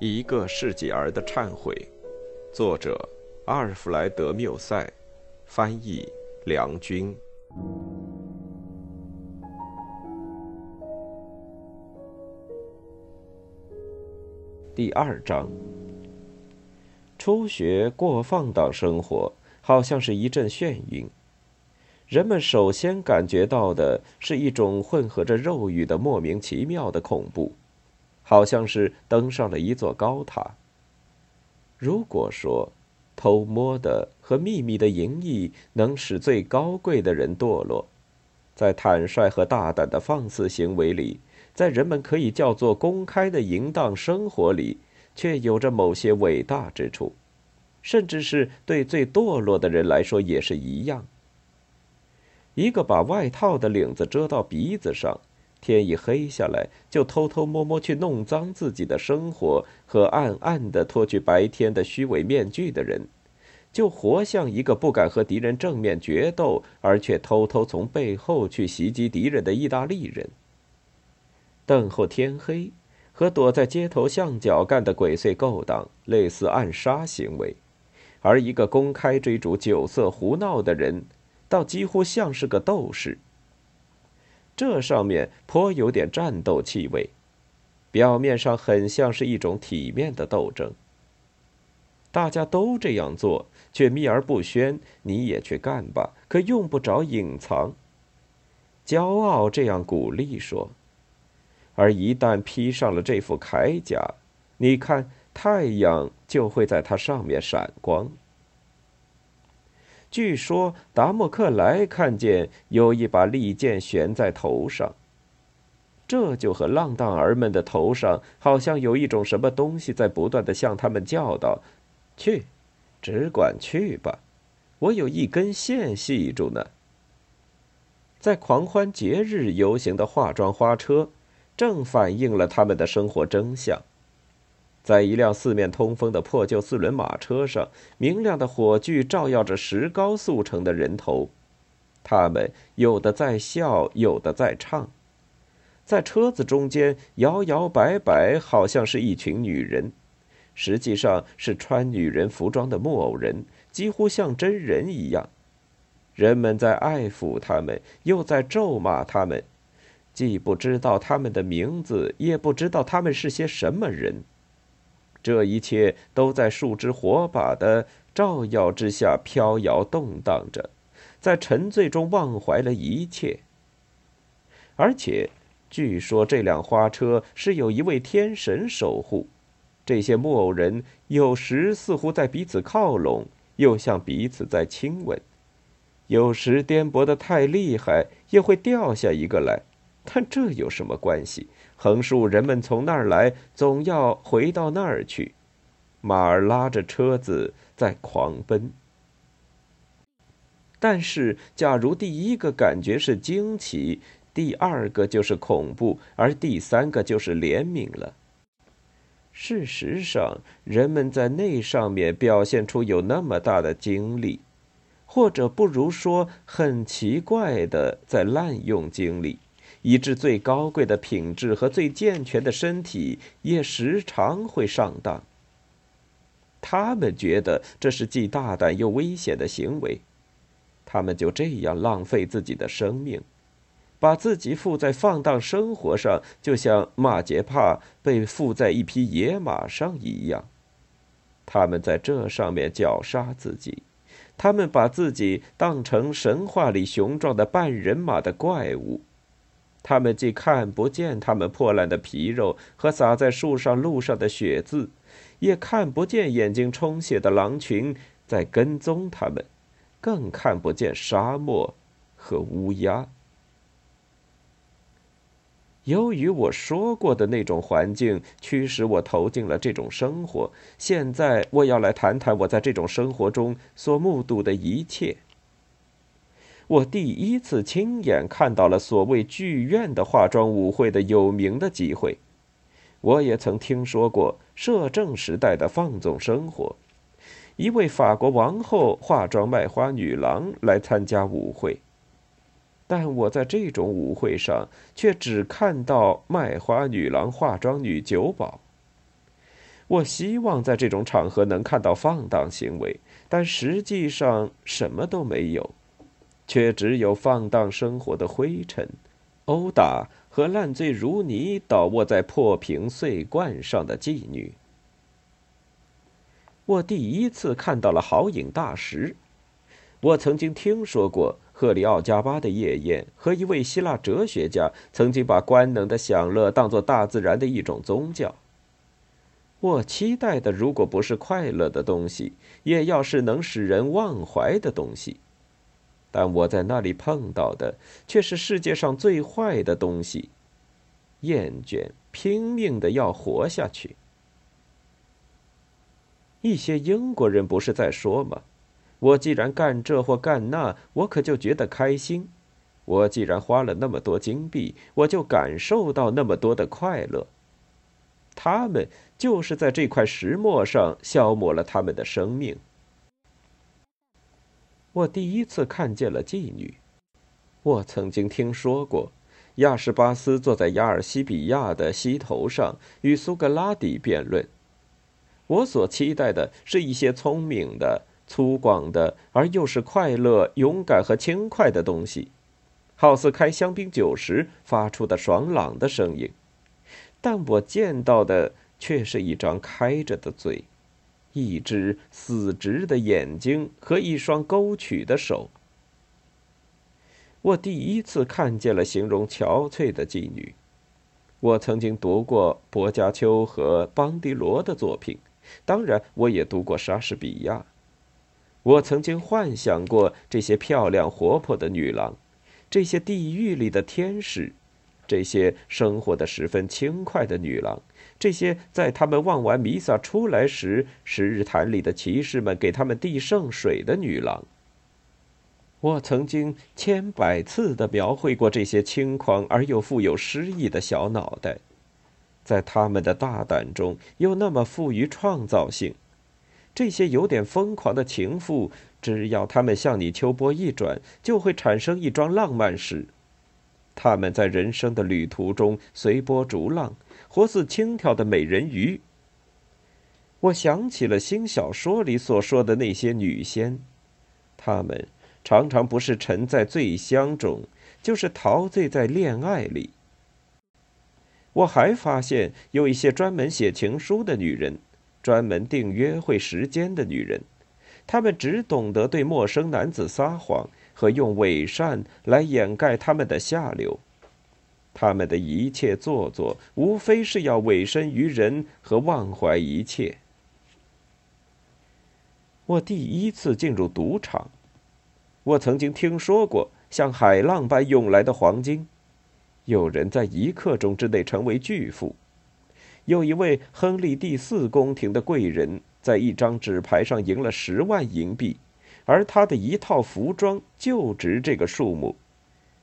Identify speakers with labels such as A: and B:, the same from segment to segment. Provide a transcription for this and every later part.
A: 一个世纪儿的忏悔，作者阿尔弗莱德·缪塞，翻译梁军。第二章，初学过放荡生活，好像是一阵眩晕。人们首先感觉到的是一种混合着肉欲的莫名其妙的恐怖。好像是登上了一座高塔。如果说偷摸的和秘密的淫逸能使最高贵的人堕落，在坦率和大胆的放肆行为里，在人们可以叫做公开的淫荡生活里，却有着某些伟大之处，甚至是对最堕落的人来说也是一样。一个把外套的领子遮到鼻子上。天一黑下来，就偷偷摸摸去弄脏自己的生活和暗暗的脱去白天的虚伪面具的人，就活像一个不敢和敌人正面决斗，而却偷偷从背后去袭击敌人的意大利人。等候天黑，和躲在街头巷角干的鬼祟勾当类似暗杀行为，而一个公开追逐酒色胡闹的人，倒几乎像是个斗士。这上面颇有点战斗气味，表面上很像是一种体面的斗争。大家都这样做，却秘而不宣，你也去干吧，可用不着隐藏。骄傲这样鼓励说，而一旦披上了这副铠甲，你看太阳就会在它上面闪光。据说达莫克莱看见有一把利剑悬在头上，这就和浪荡儿们的头上好像有一种什么东西在不断的向他们叫道：“去，只管去吧，我有一根线系住呢。”在狂欢节日游行的化妆花车，正反映了他们的生活真相。在一辆四面通风的破旧四轮马车上，明亮的火炬照耀着石膏塑成的人头，他们有的在笑，有的在唱。在车子中间摇摇摆摆，好像是一群女人，实际上是穿女人服装的木偶人，几乎像真人一样。人们在爱抚他们，又在咒骂他们，既不知道他们的名字，也不知道他们是些什么人。这一切都在树枝火把的照耀之下飘摇动荡着，在沉醉中忘怀了一切。而且，据说这辆花车是有一位天神守护。这些木偶人有时似乎在彼此靠拢，又像彼此在亲吻；有时颠簸的太厉害，也会掉下一个来。但这有什么关系？横竖人们从那儿来，总要回到那儿去。马儿拉着车子在狂奔。但是，假如第一个感觉是惊奇，第二个就是恐怖，而第三个就是怜悯了。事实上，人们在那上面表现出有那么大的精力，或者不如说很奇怪的在滥用精力。以致最高贵的品质和最健全的身体也时常会上当。他们觉得这是既大胆又危险的行为，他们就这样浪费自己的生命，把自己附在放荡生活上，就像马杰帕被附在一匹野马上一样。他们在这上面绞杀自己，他们把自己当成神话里雄壮的半人马的怪物。他们既看不见他们破烂的皮肉和洒在树上路上的血渍，也看不见眼睛充血的狼群在跟踪他们，更看不见沙漠和乌鸦。由于我说过的那种环境驱使我投进了这种生活，现在我要来谈谈我在这种生活中所目睹的一切。我第一次亲眼看到了所谓剧院的化妆舞会的有名的机会。我也曾听说过摄政时代的放纵生活，一位法国王后化妆卖花女郎来参加舞会。但我在这种舞会上却只看到卖花女郎化妆女酒保。我希望在这种场合能看到放荡行为，但实际上什么都没有，却只有放荡生活的灰尘、殴打和烂醉如泥、倒卧在破瓶碎罐上的妓女。我第一次看到了好饮大食。我曾经听说过赫里奥加巴的夜宴和一位希腊哲学家曾经把官能的享乐当作大自然的一种宗教。我期待的，如果不是快乐的东西，也要是能使人忘怀的东西。但我在那里碰到的，却是世界上最坏的东西——厌倦，拼命的要活下去。一些英国人不是在说吗？我既然干这或干那，我可就觉得开心；我既然花了那么多金币，我就感受到那么多的快乐。他们就是在这块石磨上消磨了他们的生命。我第一次看见了妓女。我曾经听说过，亚什巴斯坐在亚尔西比亚的溪头上与苏格拉底辩论。我所期待的是一些聪明的、粗犷的，而又是快乐、勇敢和轻快的东西，好似开香槟酒时发出的爽朗的声音。但我见到的却是一张开着的嘴，一只死直的眼睛和一双勾曲的手。我第一次看见了形容憔悴的妓女。我曾经读过薄伽丘和邦迪罗的作品，当然，我也读过莎士比亚。我曾经幻想过这些漂亮活泼的女郎，这些地狱里的天使。这些生活的十分轻快的女郎，这些在他们望完弥撒出来时，十日坛里的骑士们给他们递圣水的女郎。我曾经千百次的描绘过这些轻狂而又富有诗意的小脑袋，在他们的大胆中又那么富于创造性。这些有点疯狂的情妇，只要他们向你秋波一转，就会产生一桩浪漫史。他们在人生的旅途中随波逐浪，活似轻佻的美人鱼。我想起了新小说里所说的那些女仙，她们常常不是沉在醉香中，就是陶醉在恋爱里。我还发现有一些专门写情书的女人，专门定约会时间的女人，她们只懂得对陌生男子撒谎。和用伪善来掩盖他们的下流，他们的一切做作，无非是要委身于人和忘怀一切。我第一次进入赌场，我曾经听说过像海浪般涌来的黄金，有人在一刻钟之内成为巨富，有一位亨利第四宫廷的贵人在一张纸牌上赢了十万银币。而他的一套服装就值这个数目。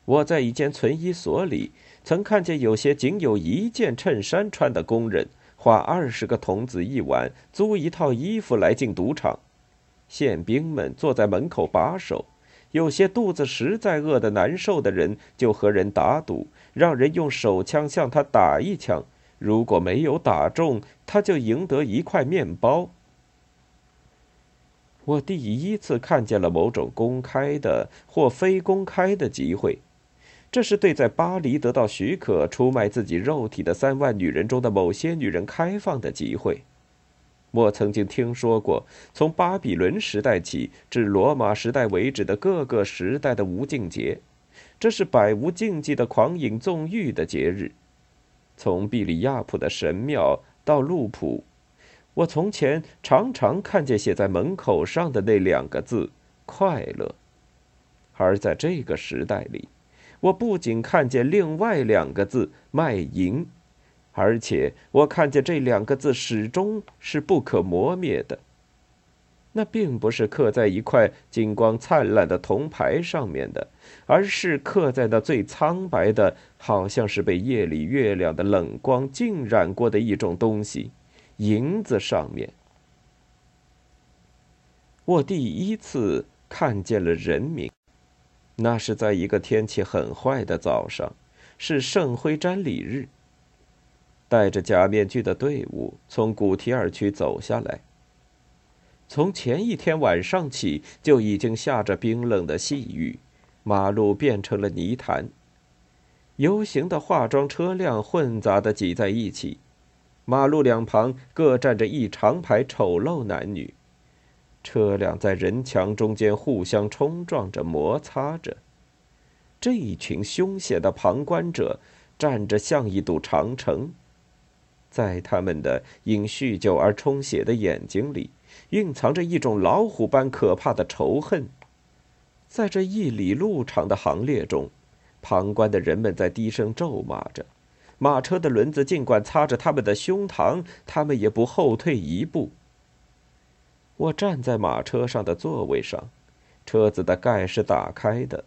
A: 我在一间存衣所里曾看见有些仅有一件衬衫穿的工人花二十个铜子一晚租一套衣服来进赌场。宪兵们坐在门口把守，有些肚子实在饿得难受的人就和人打赌，让人用手枪向他打一枪，如果没有打中，他就赢得一块面包。我第一次看见了某种公开的或非公开的集会，这是对在巴黎得到许可出卖自己肉体的三万女人中的某些女人开放的集会。我曾经听说过从巴比伦时代起至罗马时代为止的各个时代的无尽节，这是百无禁忌的狂饮纵欲的节日，从毕里亚普的神庙到路普。我从前常常看见写在门口上的那两个字“快乐”，而在这个时代里，我不仅看见另外两个字“卖淫”，而且我看见这两个字始终是不可磨灭的。那并不是刻在一块金光灿烂的铜牌上面的，而是刻在那最苍白的，好像是被夜里月亮的冷光浸染过的一种东西。银子上面，我第一次看见了人民。那是在一个天气很坏的早上，是圣灰瞻礼日。戴着假面具的队伍从古提尔区走下来。从前一天晚上起，就已经下着冰冷的细雨，马路变成了泥潭。游行的化妆车辆混杂的挤在一起，马路两旁各站着一长排丑陋男女，车辆在人墙中间互相冲撞着、摩擦着。这一群凶险的旁观者站着像一堵长城，在他们的因酗酒而充血的眼睛里。蕴藏着一种老虎般可怕的仇恨，在这一里路长的行列中，旁观的人们在低声咒骂着。马车的轮子尽管擦着他们的胸膛，他们也不后退一步。我站在马车上的座位上，车子的盖是打开的。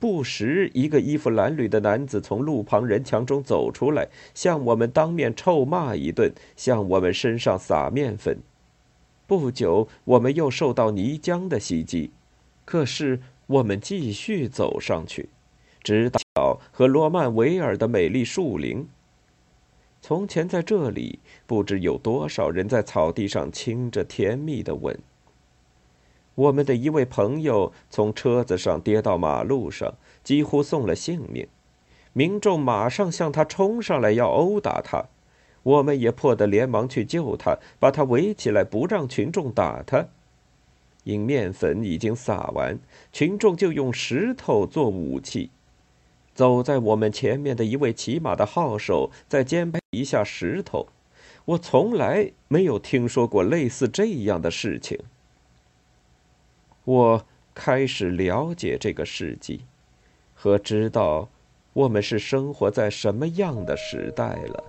A: 不时，一个衣服褴褛的男子从路旁人墙中走出来，向我们当面臭骂一顿，向我们身上撒面粉。不久，我们又受到泥浆的袭击，可是我们继续走上去，直到和罗曼维尔的美丽树林。从前在这里，不知有多少人在草地上亲着甜蜜的吻。我们的一位朋友从车子上跌到马路上，几乎送了性命，民众马上向他冲上来，要殴打他。我们也迫得连忙去救他，把他围起来，不让群众打他。因面粉已经撒完，群众就用石头做武器。走在我们前面的一位骑马的号手在肩背一下石头。我从来没有听说过类似这样的事情。我开始了解这个世纪，和知道我们是生活在什么样的时代了。